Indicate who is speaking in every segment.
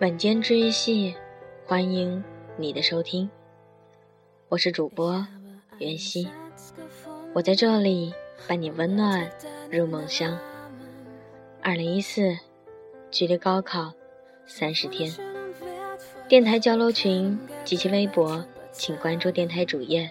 Speaker 1: 晚间治愈系，欢迎你的收听，我是主播袁熙，我在这里伴你温暖入梦乡。二零一四，距离高考三十天，电台交流群及其微博，请关注电台主页。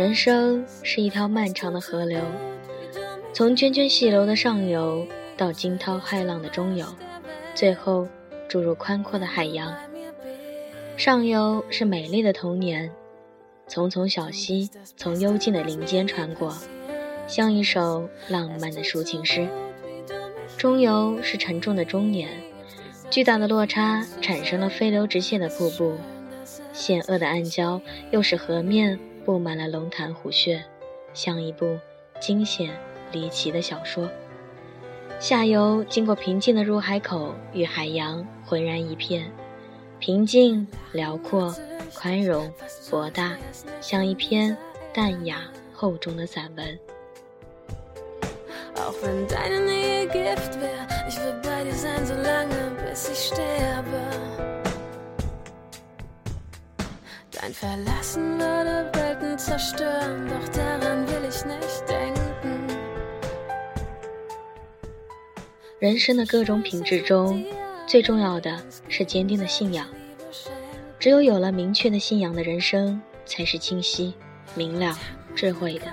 Speaker 1: 人生是一条漫长的河流，从涓涓细流的上游到惊涛骇浪的中游，最后注入宽阔的海洋。上游是美丽的童年，丛丛小溪从幽静的林间穿过，像一首浪漫的抒情诗。中游是沉重的中年，巨大的落差产生了飞流直泻的瀑布，险恶的暗礁又使河面。布满了龙潭虎穴，像一部惊险离奇的小说。下游经过平静的入海口，与海洋浑然一片，平静、辽阔、宽容、博大，像一篇淡雅厚重的散文。人生的各种品质中，最重要的是坚定的信仰。只有有了明确的信仰的人生，才是清晰、明了、智慧的。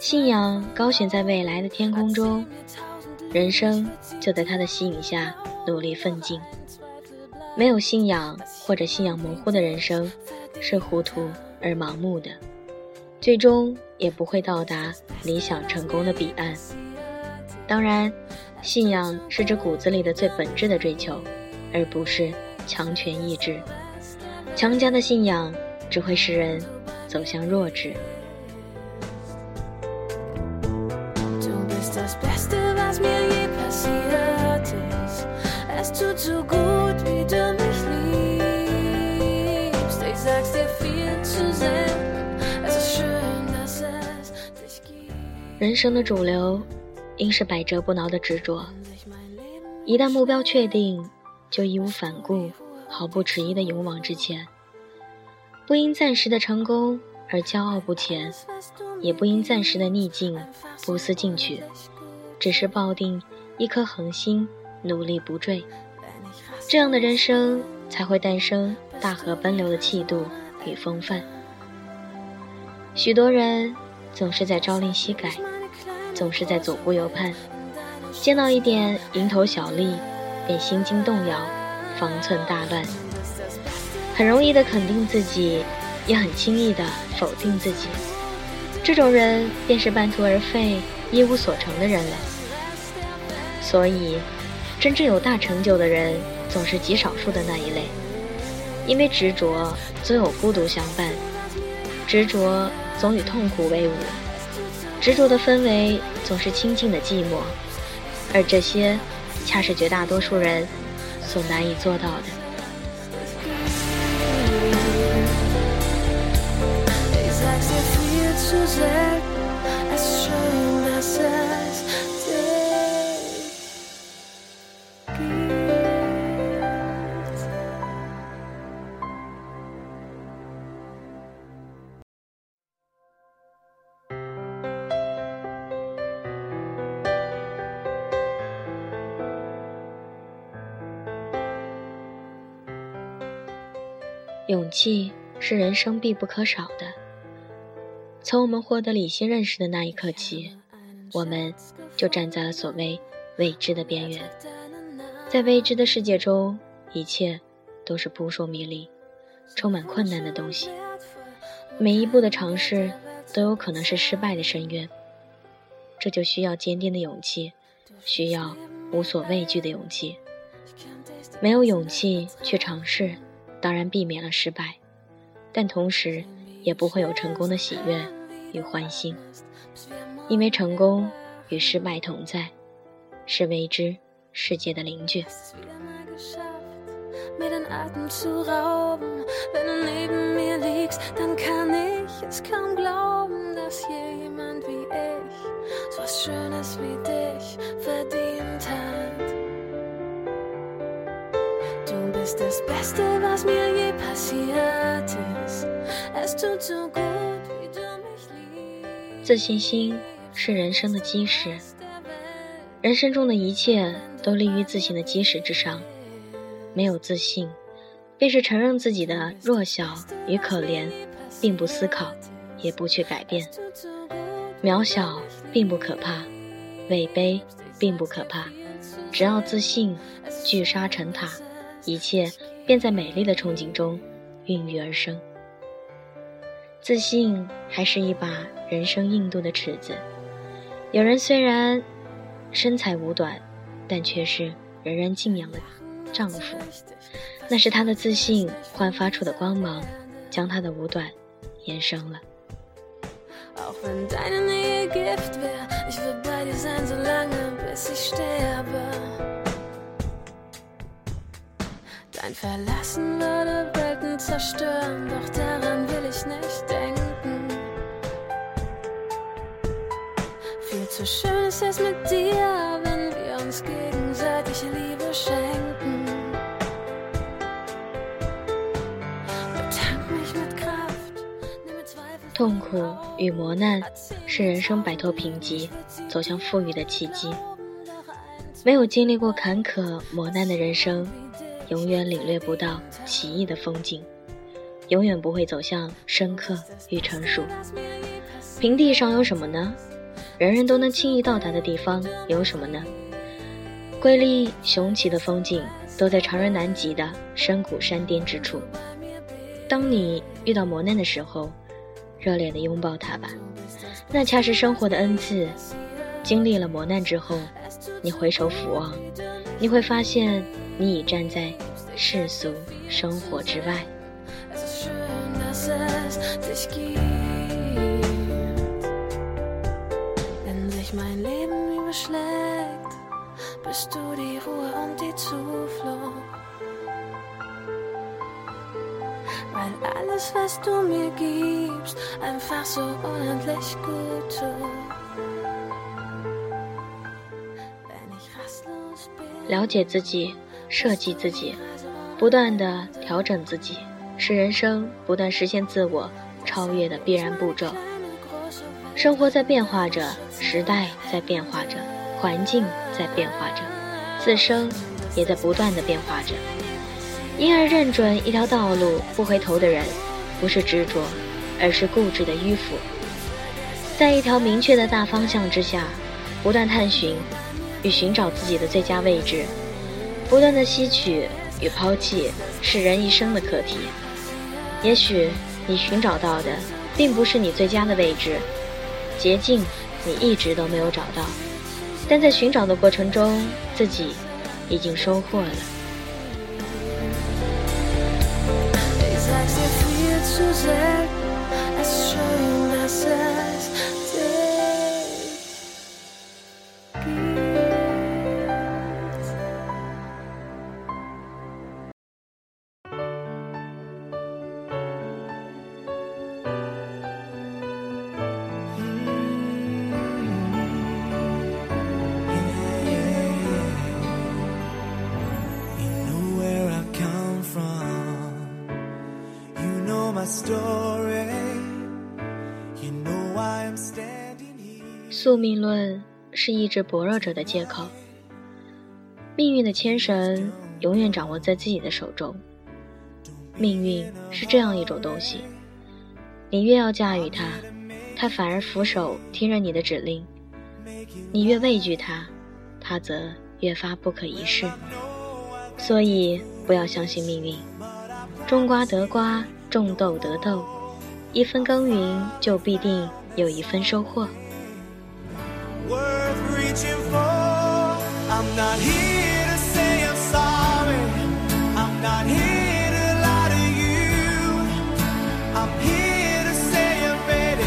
Speaker 1: 信仰高悬在未来的天空中，人生就在它的吸引下努力奋进。没有信仰或者信仰模糊的人生，是糊涂而盲目的，最终也不会到达理想成功的彼岸。当然，信仰是这骨子里的最本质的追求，而不是强权意志。强加的信仰只会使人走向弱智。人生的主流，应是百折不挠的执着。一旦目标确定，就义无反顾、毫不迟疑的勇往直前。不因暂时的成功而骄傲不前，也不因暂时的逆境不思进取，只是抱定一颗恒心，努力不坠。这样的人生，才会诞生大河奔流的气度与风范。许多人总是在朝令夕改。总是在左顾右盼，见到一点蝇头小利，便心惊动摇，方寸大乱。很容易的肯定自己，也很轻易的否定自己。这种人便是半途而废、一无所成的人了。所以，真正有大成就的人，总是极少数的那一类。因为执着总有孤独相伴，执着总与痛苦为伍。执着的氛围总是清静的寂寞，而这些，恰是绝大多数人所难以做到的。勇气是人生必不可少的。从我们获得理性认识的那一刻起，我们就站在了所谓未知的边缘。在未知的世界中，一切都是扑朔迷离、充满困难的东西。每一步的尝试都有可能是失败的深渊。这就需要坚定的勇气，需要无所畏惧的勇气。没有勇气去尝试，当然避免了失败，但同时也不会有成功的喜悦与欢欣，因为成功与失败同在，是未知世界的邻居。自信心是人生的基石，人生中的一切都立于自信的基石之上。没有自信，便是承认自己的弱小与可怜，并不思考，也不去改变。渺小并不可怕，位卑并不可怕，只要自信，聚沙成塔。一切便在美丽的憧憬中孕育而生。自信还是一把人生硬度的尺子。有人虽然身材五短，但却是人人敬仰的丈夫。那是他的自信焕发出的光芒，将他的五短延伸了。Ein Verlassen würde Welten zerstören, doch daran will ich nicht denken. Viel zu schön ist es mit dir, wenn wir uns gegenseitig Liebe schenken. Betank mich mit Kraft, nehme Zweifel. 痛苦与磨难是人生摆脱贫瘠、走向富裕的契机。没有经历过坎坷磨难的人生，永远领略不到奇异的风景，永远不会走向深刻与成熟。平地上有什么呢？人人都能轻易到达的地方有什么呢？瑰丽雄奇的风景都在常人难及的深谷山巅之处。当你遇到磨难的时候，热烈的拥抱它吧，那恰是生活的恩赐。经历了磨难之后，你回首俯望，你会发现。你已站在世俗生活之外。了解自己。设计自己，不断的调整自己，是人生不断实现自我超越的必然步骤。生活在变化着，时代在变化着，环境在变化着，自身也在不断的变化着。因而认准一条道路不回头的人，不是执着，而是固执的迂腐。在一条明确的大方向之下，不断探寻与寻找自己的最佳位置。不断的吸取与抛弃是人一生的课题。也许你寻找到的并不是你最佳的位置，捷径你一直都没有找到，但在寻找的过程中，自己已经收获了。宿命论是意志薄弱者的借口。命运的牵绳永远掌握在自己的手中。命运是这样一种东西，你越要驾驭它，它反而俯首听任你的指令；你越畏惧它，它则越发不可一世。所以，不要相信命运。种瓜得瓜，种豆得豆。
Speaker 2: 一分耕耘就必定有一分收获。worth reaching for. I'm not here to say I'm sorry. I'm not here to lie to you. I'm here to say I'm ready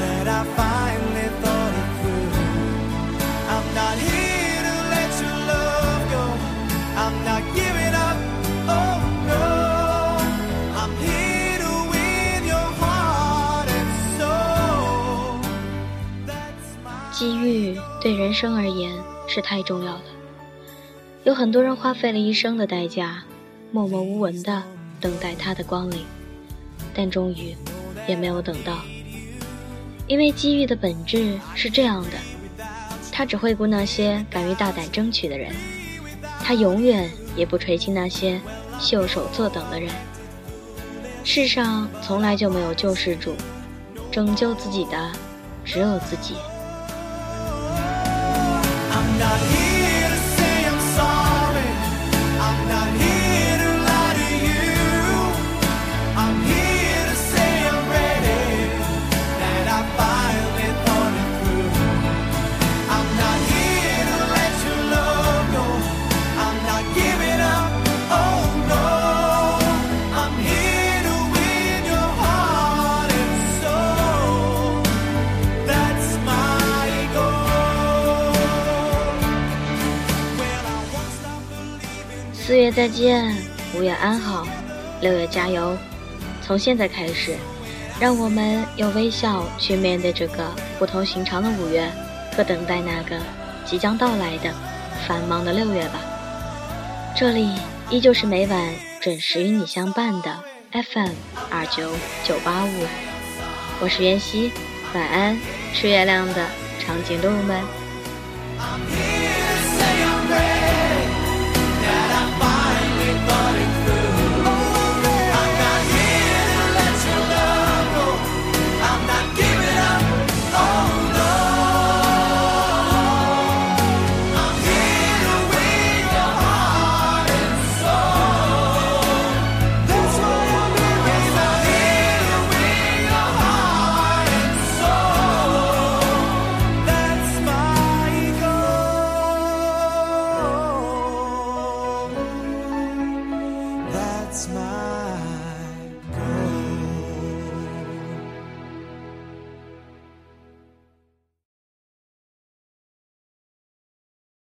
Speaker 2: that I finally thought it through. I'm not here to let your love go. I'm not giving up. Oh. 机遇对人生而言是太重要了，有很多人花费了一生的代价，默默无闻的等待他的光临，但终于也没有等到。因为机遇的本质是这样的，他只会顾那些敢于大胆争取的人，他永远也不垂青那些袖手坐等的人。世上从来就没有救世主，拯救自己的只有自己。not here. 四月再见，五月安好，六月加油。从现在开始，让我们用微笑去面对这个不同寻常的五月，和等待那个即将到来的繁忙的六月吧。这里依旧是每晚准时与你相伴的 FM 二九九八五，我是袁熙，晚安，吃月亮的长颈鹿们。